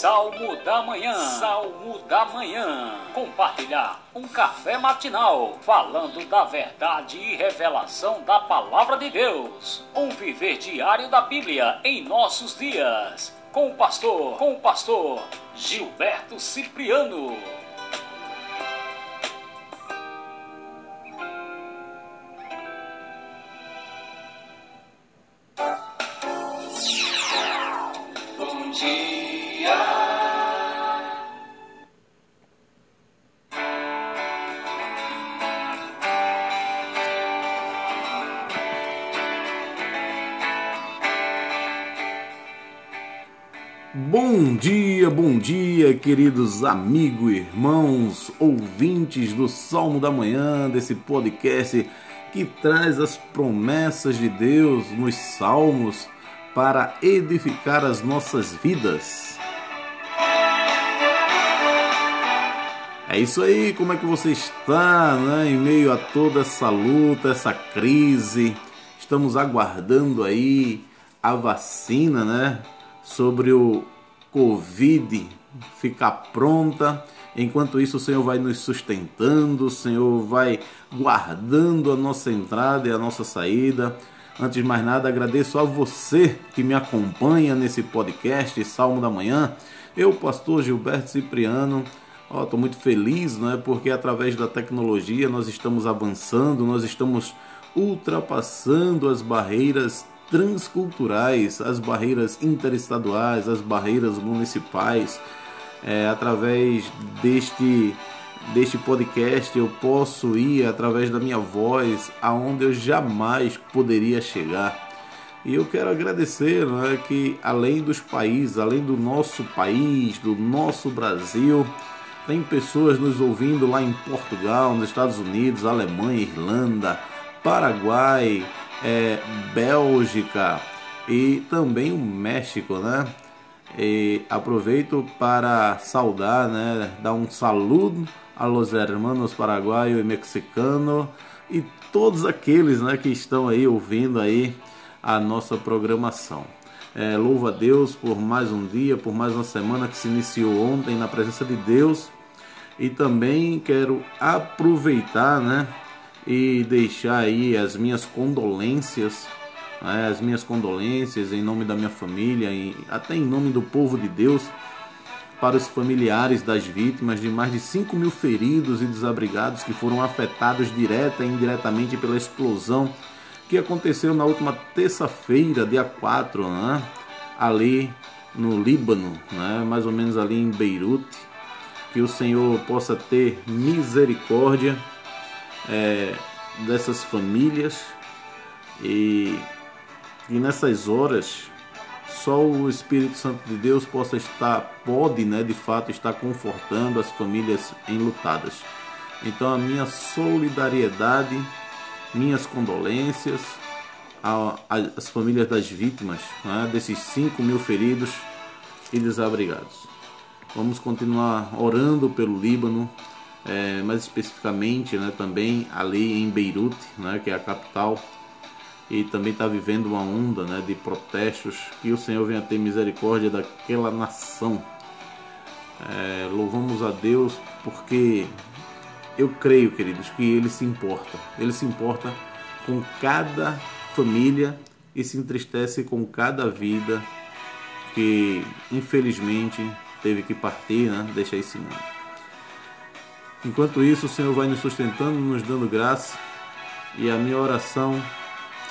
Salmo da Manhã. Salmo da Manhã. Compartilhar um café matinal falando da verdade e revelação da palavra de Deus. Um viver diário da Bíblia em nossos dias. Com o pastor, com o pastor Gilberto Cipriano. Queridos amigos, irmãos, ouvintes do Salmo da Manhã, desse podcast que traz as promessas de Deus nos salmos para edificar as nossas vidas. É isso aí, como é que você está, né? Em meio a toda essa luta, essa crise, estamos aguardando aí a vacina, né? Sobre o Covid ficar pronta. Enquanto isso, o Senhor vai nos sustentando, o Senhor vai guardando a nossa entrada e a nossa saída. Antes de mais nada, agradeço a você que me acompanha nesse podcast Salmo da Manhã. Eu, pastor Gilberto Cipriano, estou muito feliz, né? Porque através da tecnologia nós estamos avançando, nós estamos ultrapassando as barreiras transculturais, as barreiras interestaduais, as barreiras municipais. É, através deste deste podcast eu posso ir através da minha voz aonde eu jamais poderia chegar. E eu quero agradecer né, que além dos países, além do nosso país, do nosso Brasil, tem pessoas nos ouvindo lá em Portugal, nos Estados Unidos, Alemanha, Irlanda, Paraguai, é, Bélgica e também o México, né? E aproveito para saudar, né? Dar um saludo a los hermanos paraguaio e mexicano e todos aqueles, né, que estão aí ouvindo aí a nossa programação. É, louvo a Deus por mais um dia, por mais uma semana que se iniciou ontem na presença de Deus e também quero aproveitar, né? e deixar aí as minhas condolências, as minhas condolências em nome da minha família e até em nome do povo de Deus para os familiares das vítimas de mais de 5 mil feridos e desabrigados que foram afetados direta e indiretamente pela explosão que aconteceu na última terça-feira, dia 4, né, ali no Líbano, né, mais ou menos ali em Beirute. Que o Senhor possa ter misericórdia é, dessas famílias e, e nessas horas só o Espírito Santo de Deus possa estar, pode, né, de fato, estar confortando as famílias enlutadas. Então a minha solidariedade, minhas condolências às famílias das vítimas, né, desses 5 mil feridos e desabrigados. Vamos continuar orando pelo Líbano, é, mais especificamente né, também ali em Beirute, né, que é a capital, e também está vivendo uma onda né, de protestos, que o Senhor venha ter misericórdia daquela nação. É, louvamos a Deus porque eu creio, queridos, que Ele se importa. Ele se importa com cada família e se entristece com cada vida que infelizmente teve que partir, né, deixar esse mundo. Enquanto isso, o Senhor vai nos sustentando, nos dando graça, e a minha oração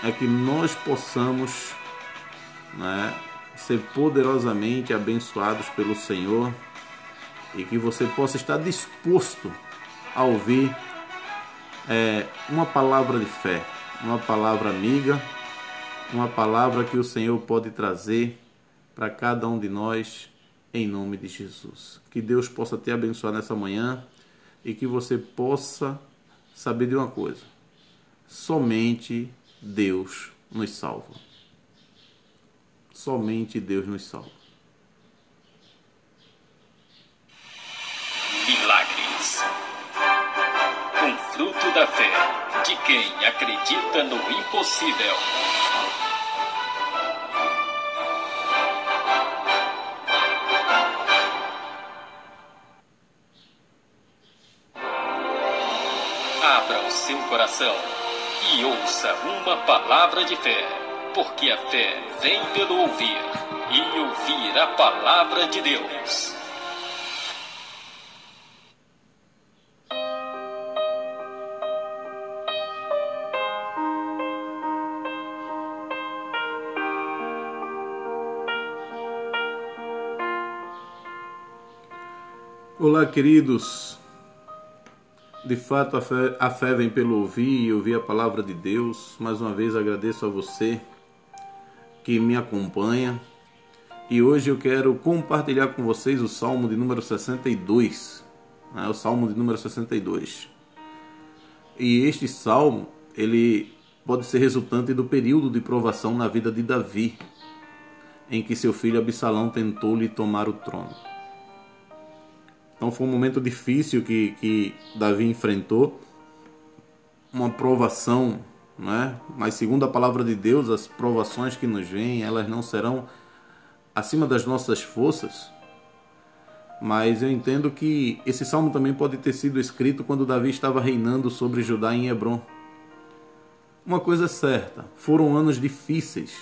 é que nós possamos né, ser poderosamente abençoados pelo Senhor e que você possa estar disposto a ouvir é, uma palavra de fé, uma palavra amiga, uma palavra que o Senhor pode trazer para cada um de nós em nome de Jesus. Que Deus possa te abençoar nessa manhã e que você possa saber de uma coisa: somente Deus nos salva. Somente Deus nos salva. Milagres. Um fruto da fé de quem acredita no impossível. Abra o seu coração e ouça uma palavra de fé, porque a fé vem pelo ouvir e ouvir a palavra de Deus. Olá, queridos. De fato, a fé, a fé vem pelo ouvir e ouvir a palavra de Deus. Mais uma vez agradeço a você que me acompanha. E hoje eu quero compartilhar com vocês o Salmo de número 62. Né? O Salmo de número 62. E este salmo, ele pode ser resultante do período de provação na vida de Davi, em que seu filho Absalão tentou lhe tomar o trono. Então foi um momento difícil que, que Davi enfrentou, uma provação, né? mas segundo a palavra de Deus, as provações que nos vêm, elas não serão acima das nossas forças. Mas eu entendo que esse salmo também pode ter sido escrito quando Davi estava reinando sobre Judá em Hebron. Uma coisa é certa, foram anos difíceis,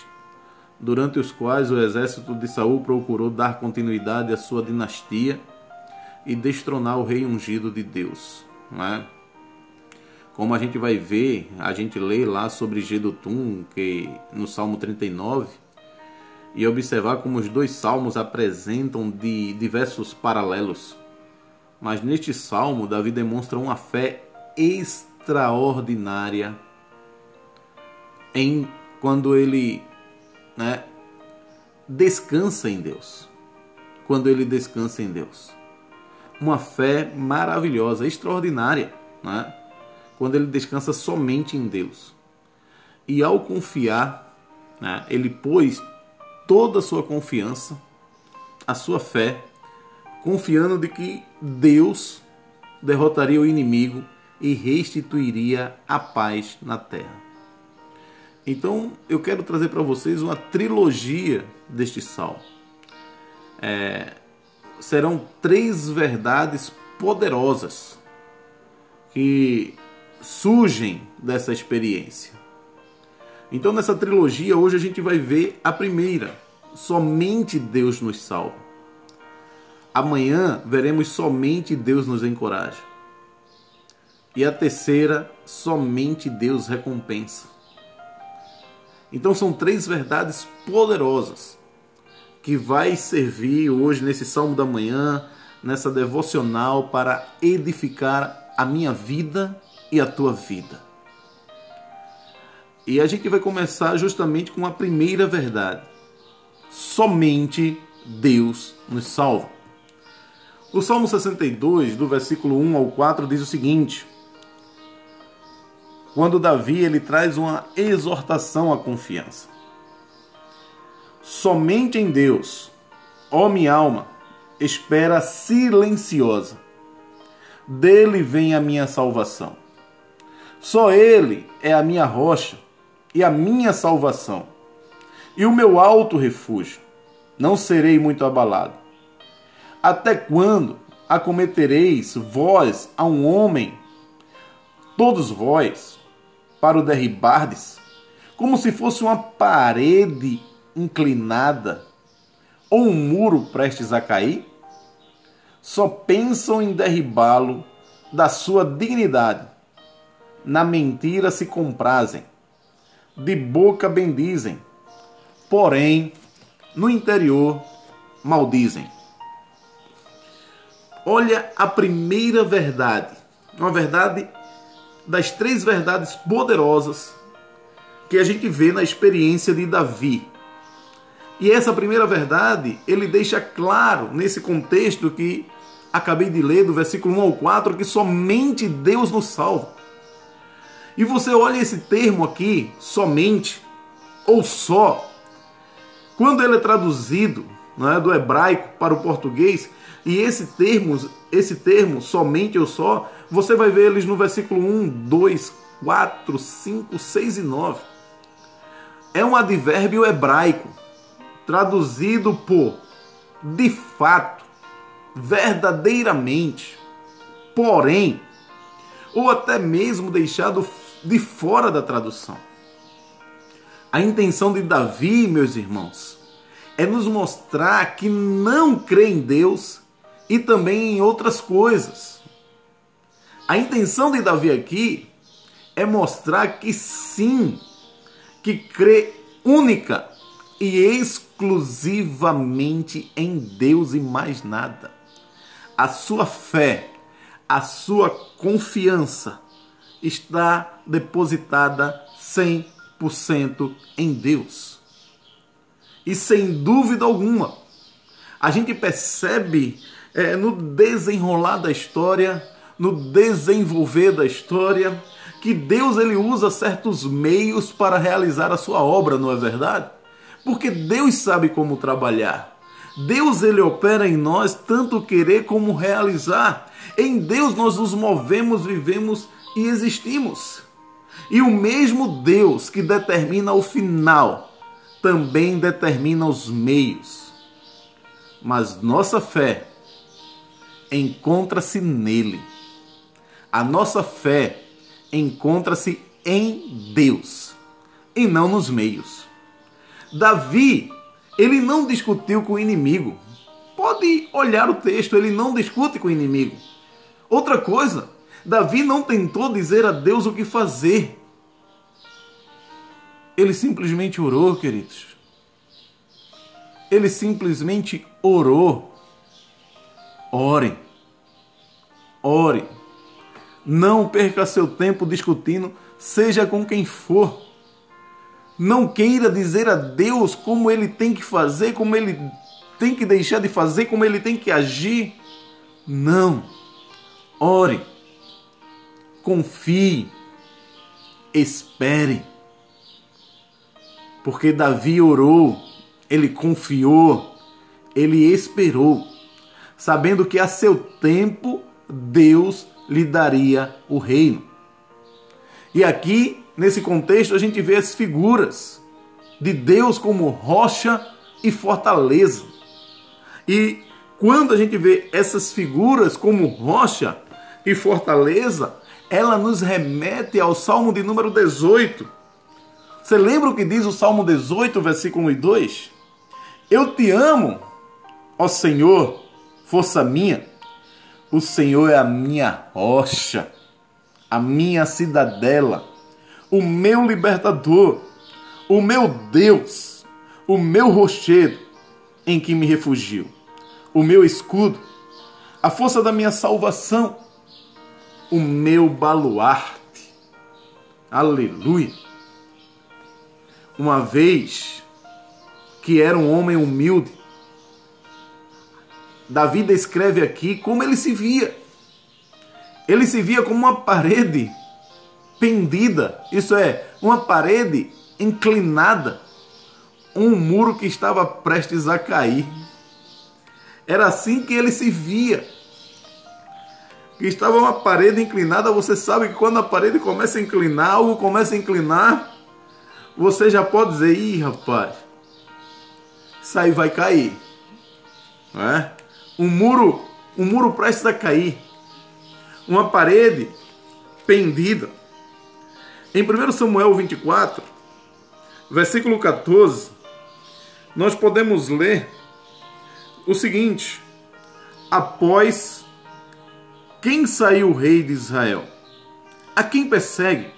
durante os quais o exército de Saul procurou dar continuidade à sua dinastia e destronar o rei ungido de Deus. Né? Como a gente vai ver, a gente lê lá sobre Gedotum, que no Salmo 39, e observar como os dois salmos apresentam de diversos paralelos. Mas neste salmo, Davi demonstra uma fé extraordinária em quando ele né, descansa em Deus. Quando ele descansa em Deus uma fé maravilhosa, extraordinária, né? quando ele descansa somente em Deus. E ao confiar, né, ele pôs toda a sua confiança, a sua fé, confiando de que Deus derrotaria o inimigo e restituiria a paz na terra. Então eu quero trazer para vocês uma trilogia deste salmo. É, serão três verdades poderosas que surgem dessa experiência. Então, nessa trilogia, hoje a gente vai ver a primeira: somente Deus nos salva. Amanhã veremos somente Deus nos encoraja. E a terceira, somente Deus recompensa. Então, são três verdades poderosas que vai servir hoje nesse Salmo da Manhã, nessa devocional, para edificar a minha vida e a tua vida. E a gente vai começar justamente com a primeira verdade. Somente Deus nos salva. O Salmo 62, do versículo 1 ao 4, diz o seguinte: Quando Davi ele traz uma exortação à confiança. Somente em Deus, ó minha alma, espera silenciosa. Dele vem a minha salvação. Só Ele é a minha rocha e a minha salvação, e o meu alto refúgio. Não serei muito abalado. Até quando acometereis vós a um homem, todos vós, para o derribardes, como se fosse uma parede inclinada ou um muro prestes a cair? Só pensam em derribá-lo da sua dignidade. Na mentira se comprazem, de boca bendizem, porém no interior maldizem. Olha a primeira verdade, uma verdade das três verdades poderosas que a gente vê na experiência de Davi e essa primeira verdade, ele deixa claro nesse contexto que acabei de ler, do versículo 1 ao 4, que somente Deus nos salva. E você olha esse termo aqui, somente, ou só, quando ele é traduzido é, do hebraico para o português, e esse termo, esse termo, somente ou só, você vai ver eles no versículo 1, 2, 4, 5, 6 e 9. É um advérbio hebraico traduzido por de fato, verdadeiramente, porém, ou até mesmo deixado de fora da tradução. A intenção de Davi, meus irmãos, é nos mostrar que não crê em Deus e também em outras coisas. A intenção de Davi aqui é mostrar que sim, que crê única e exclusivamente em Deus e mais nada. A sua fé, a sua confiança está depositada 100% em Deus. E sem dúvida alguma, a gente percebe é, no desenrolar da história, no desenvolver da história, que Deus ele usa certos meios para realizar a sua obra, não é verdade? Porque Deus sabe como trabalhar. Deus ele opera em nós tanto querer como realizar. Em Deus nós nos movemos, vivemos e existimos. E o mesmo Deus que determina o final também determina os meios. Mas nossa fé encontra-se nele. A nossa fé encontra-se em Deus e não nos meios. Davi, ele não discutiu com o inimigo. Pode olhar o texto, ele não discute com o inimigo. Outra coisa, Davi não tentou dizer a Deus o que fazer. Ele simplesmente orou, queridos. Ele simplesmente orou. Ore. Ore. Não perca seu tempo discutindo, seja com quem for. Não queira dizer a Deus como ele tem que fazer, como ele tem que deixar de fazer, como ele tem que agir. Não. Ore. Confie. Espere. Porque Davi orou, ele confiou, ele esperou, sabendo que a seu tempo Deus lhe daria o reino. E aqui nesse contexto, a gente vê as figuras de Deus como rocha e fortaleza. E quando a gente vê essas figuras como rocha e fortaleza, ela nos remete ao Salmo de número 18. Você lembra o que diz o Salmo 18, versículo 1 e 2? Eu te amo, ó Senhor, força minha. O Senhor é a minha rocha, a minha cidadela o meu libertador, o meu Deus, o meu rochedo em que me refugio, o meu escudo, a força da minha salvação, o meu baluarte. Aleluia! Uma vez que era um homem humilde, Davi descreve aqui como ele se via. Ele se via como uma parede pendida, isso é, uma parede inclinada, um muro que estava prestes a cair. Era assim que ele se via. Que estava uma parede inclinada, você sabe que quando a parede começa a inclinar, algo começa a inclinar, você já pode dizer, ih rapaz, isso aí vai cair. É? Um muro, um muro prestes a cair. Uma parede pendida. Em 1 Samuel 24, versículo 14, nós podemos ler o seguinte: Após quem saiu o rei de Israel? A quem persegue?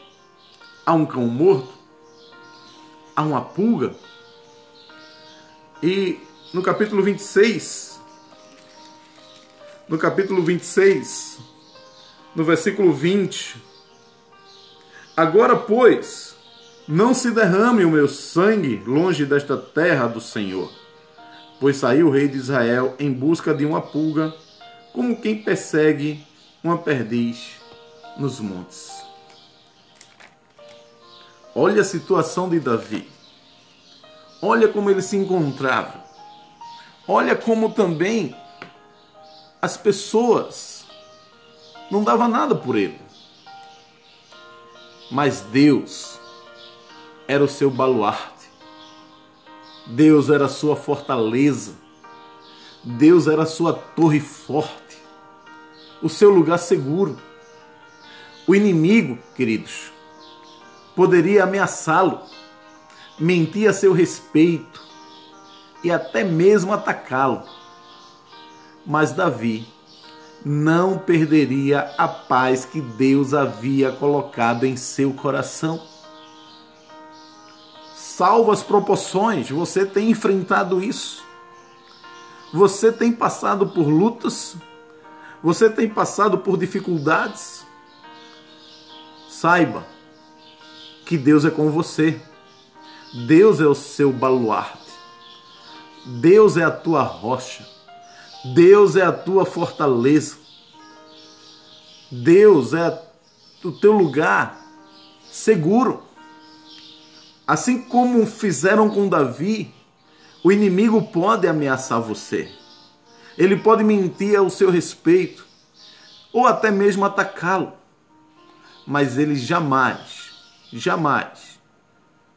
A um cão morto? A uma pulga? E no capítulo 26, no capítulo 26, no versículo 20, Agora, pois, não se derrame o meu sangue longe desta terra do Senhor. Pois saiu o rei de Israel em busca de uma pulga, como quem persegue uma perdiz nos montes. Olha a situação de Davi. Olha como ele se encontrava. Olha como também as pessoas não davam nada por ele. Mas Deus era o seu baluarte. Deus era a sua fortaleza. Deus era a sua torre forte. O seu lugar seguro. O inimigo, queridos, poderia ameaçá-lo, mentir a seu respeito e até mesmo atacá-lo. Mas Davi não perderia a paz que Deus havia colocado em seu coração. Salvo as proporções, você tem enfrentado isso. Você tem passado por lutas, você tem passado por dificuldades. Saiba que Deus é com você. Deus é o seu baluarte. Deus é a tua rocha. Deus é a tua fortaleza. Deus é o teu lugar seguro. Assim como fizeram com Davi, o inimigo pode ameaçar você. Ele pode mentir ao seu respeito ou até mesmo atacá-lo. Mas ele jamais, jamais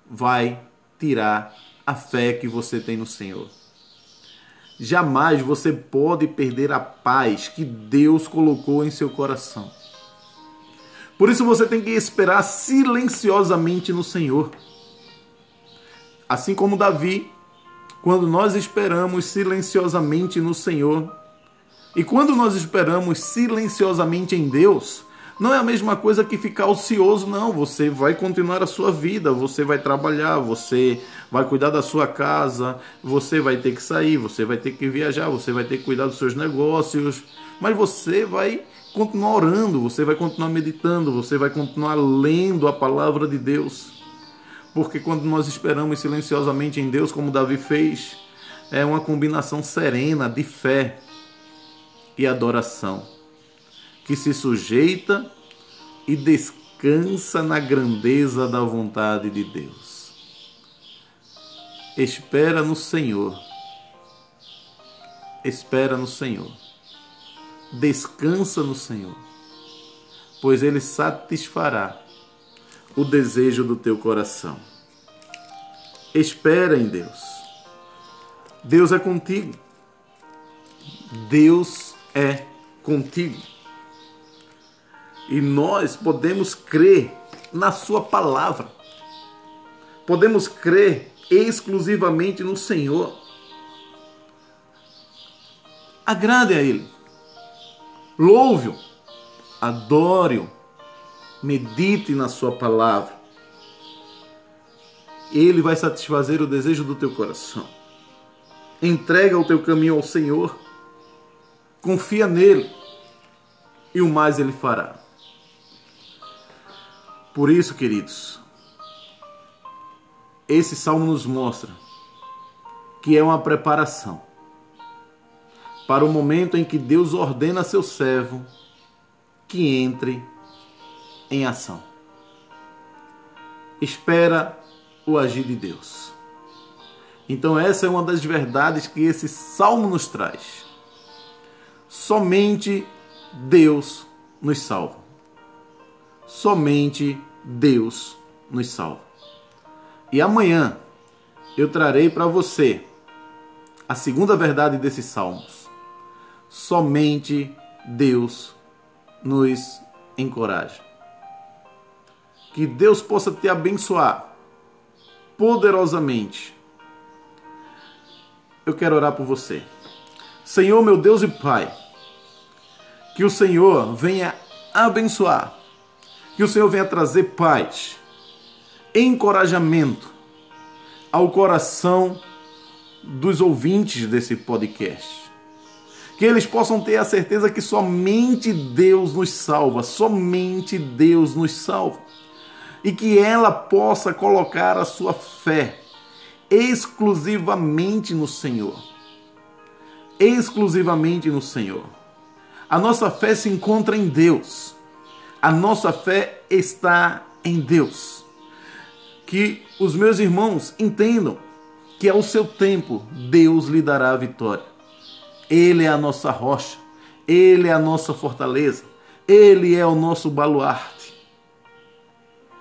vai tirar a fé que você tem no Senhor. Jamais você pode perder a paz que Deus colocou em seu coração. Por isso você tem que esperar silenciosamente no Senhor. Assim como Davi, quando nós esperamos silenciosamente no Senhor, e quando nós esperamos silenciosamente em Deus, não é a mesma coisa que ficar ocioso, não. Você vai continuar a sua vida, você vai trabalhar, você vai cuidar da sua casa, você vai ter que sair, você vai ter que viajar, você vai ter que cuidar dos seus negócios, mas você vai continuar orando, você vai continuar meditando, você vai continuar lendo a palavra de Deus. Porque quando nós esperamos silenciosamente em Deus, como Davi fez, é uma combinação serena de fé e adoração que se sujeita e descansa na grandeza da vontade de Deus. Espera no Senhor. Espera no Senhor. Descansa no Senhor, pois Ele satisfará o desejo do teu coração. Espera em Deus. Deus é contigo. Deus é contigo. E nós podemos crer na Sua palavra. Podemos crer exclusivamente no Senhor. Agrade a Ele. Louve-o. Adore-o. Medite na Sua palavra. Ele vai satisfazer o desejo do teu coração. Entrega o teu caminho ao Senhor. Confia nele. E o mais ele fará. Por isso, queridos, esse salmo nos mostra que é uma preparação para o momento em que Deus ordena a seu servo que entre em ação. Espera o agir de Deus. Então, essa é uma das verdades que esse salmo nos traz. Somente Deus nos salva somente Deus nos salva. E amanhã eu trarei para você a segunda verdade desses salmos. Somente Deus nos encoraja. Que Deus possa te abençoar poderosamente. Eu quero orar por você. Senhor, meu Deus e Pai, que o Senhor venha abençoar que o Senhor venha trazer paz, encorajamento ao coração dos ouvintes desse podcast. Que eles possam ter a certeza que somente Deus nos salva, somente Deus nos salva. E que ela possa colocar a sua fé exclusivamente no Senhor. Exclusivamente no Senhor. A nossa fé se encontra em Deus. A nossa fé está em Deus. Que os meus irmãos entendam que ao seu tempo Deus lhe dará a vitória. Ele é a nossa rocha, ele é a nossa fortaleza, ele é o nosso baluarte.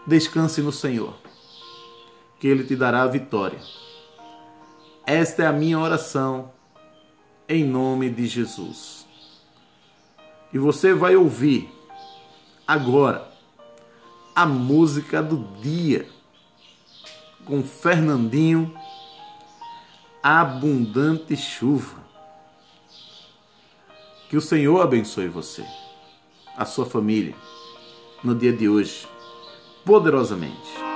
Descanse no Senhor, que ele te dará a vitória. Esta é a minha oração em nome de Jesus. E você vai ouvir agora a música do dia com Fernandinho Abundante Chuva. Que o Senhor abençoe você, a sua família, no dia de hoje, poderosamente.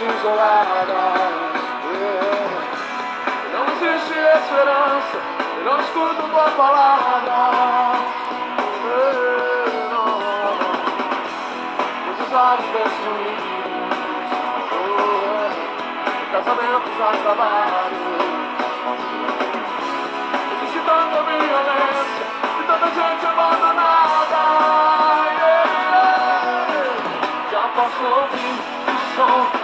isoladas. É. Não existe esperança, eu não escuto tua palavra. Yeah, não. Muitos olhos destruídos, oh, é. casamentos acabados. Existe tanta violência e tanta gente abandonada. Yeah. Já posso ouvir o som.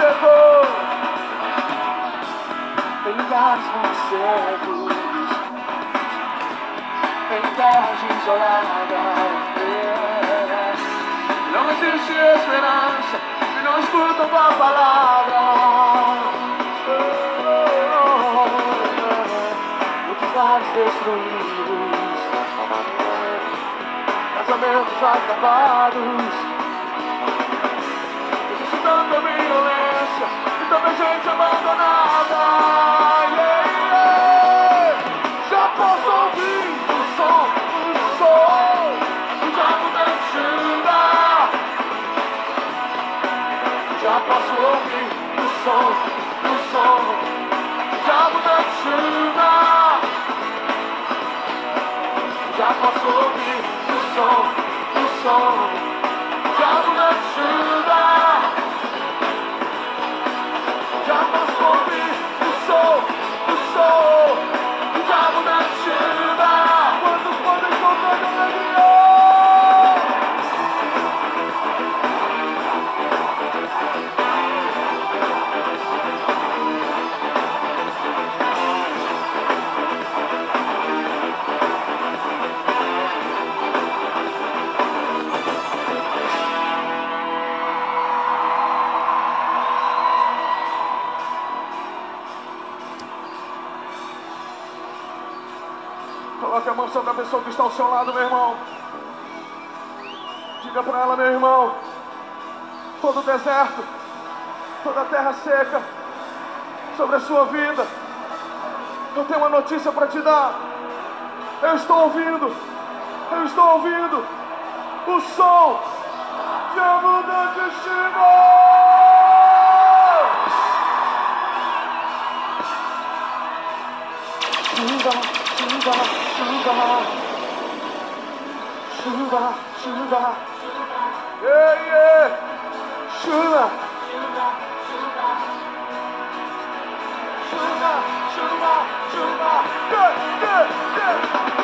chegou. Lugares muito morcegos em terras isoladas. Não existe esperança se não escutam a palavra. Muitos lares destruídos, casamentos acabados. Existe tanta violência também gente abandonada. Yeah, yeah. Já posso ouvir o som, o som do diabo dançando. Já posso ouvir o som, o som do diabo dançando. Já posso ouvir. Coloque a mão sobre a pessoa que está ao seu lado, meu irmão. Diga para ela, meu irmão. Todo deserto, toda terra seca sobre a sua vida. Eu tenho uma notícia para te dar. Eu estou ouvindo. Eu estou ouvindo o som de abundante chegou. Chuva, chuva. バシュバシュバイエイエシュバシュバシュバシュバシュバシュバシュバ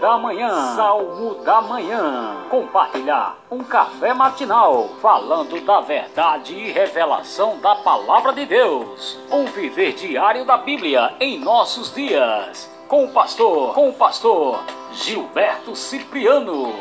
da Manhã. Salmo da Manhã. Compartilhar um café matinal falando da verdade e revelação da palavra de Deus. Um viver diário da Bíblia em nossos dias. Com o pastor, com o pastor Gilberto Cipriano.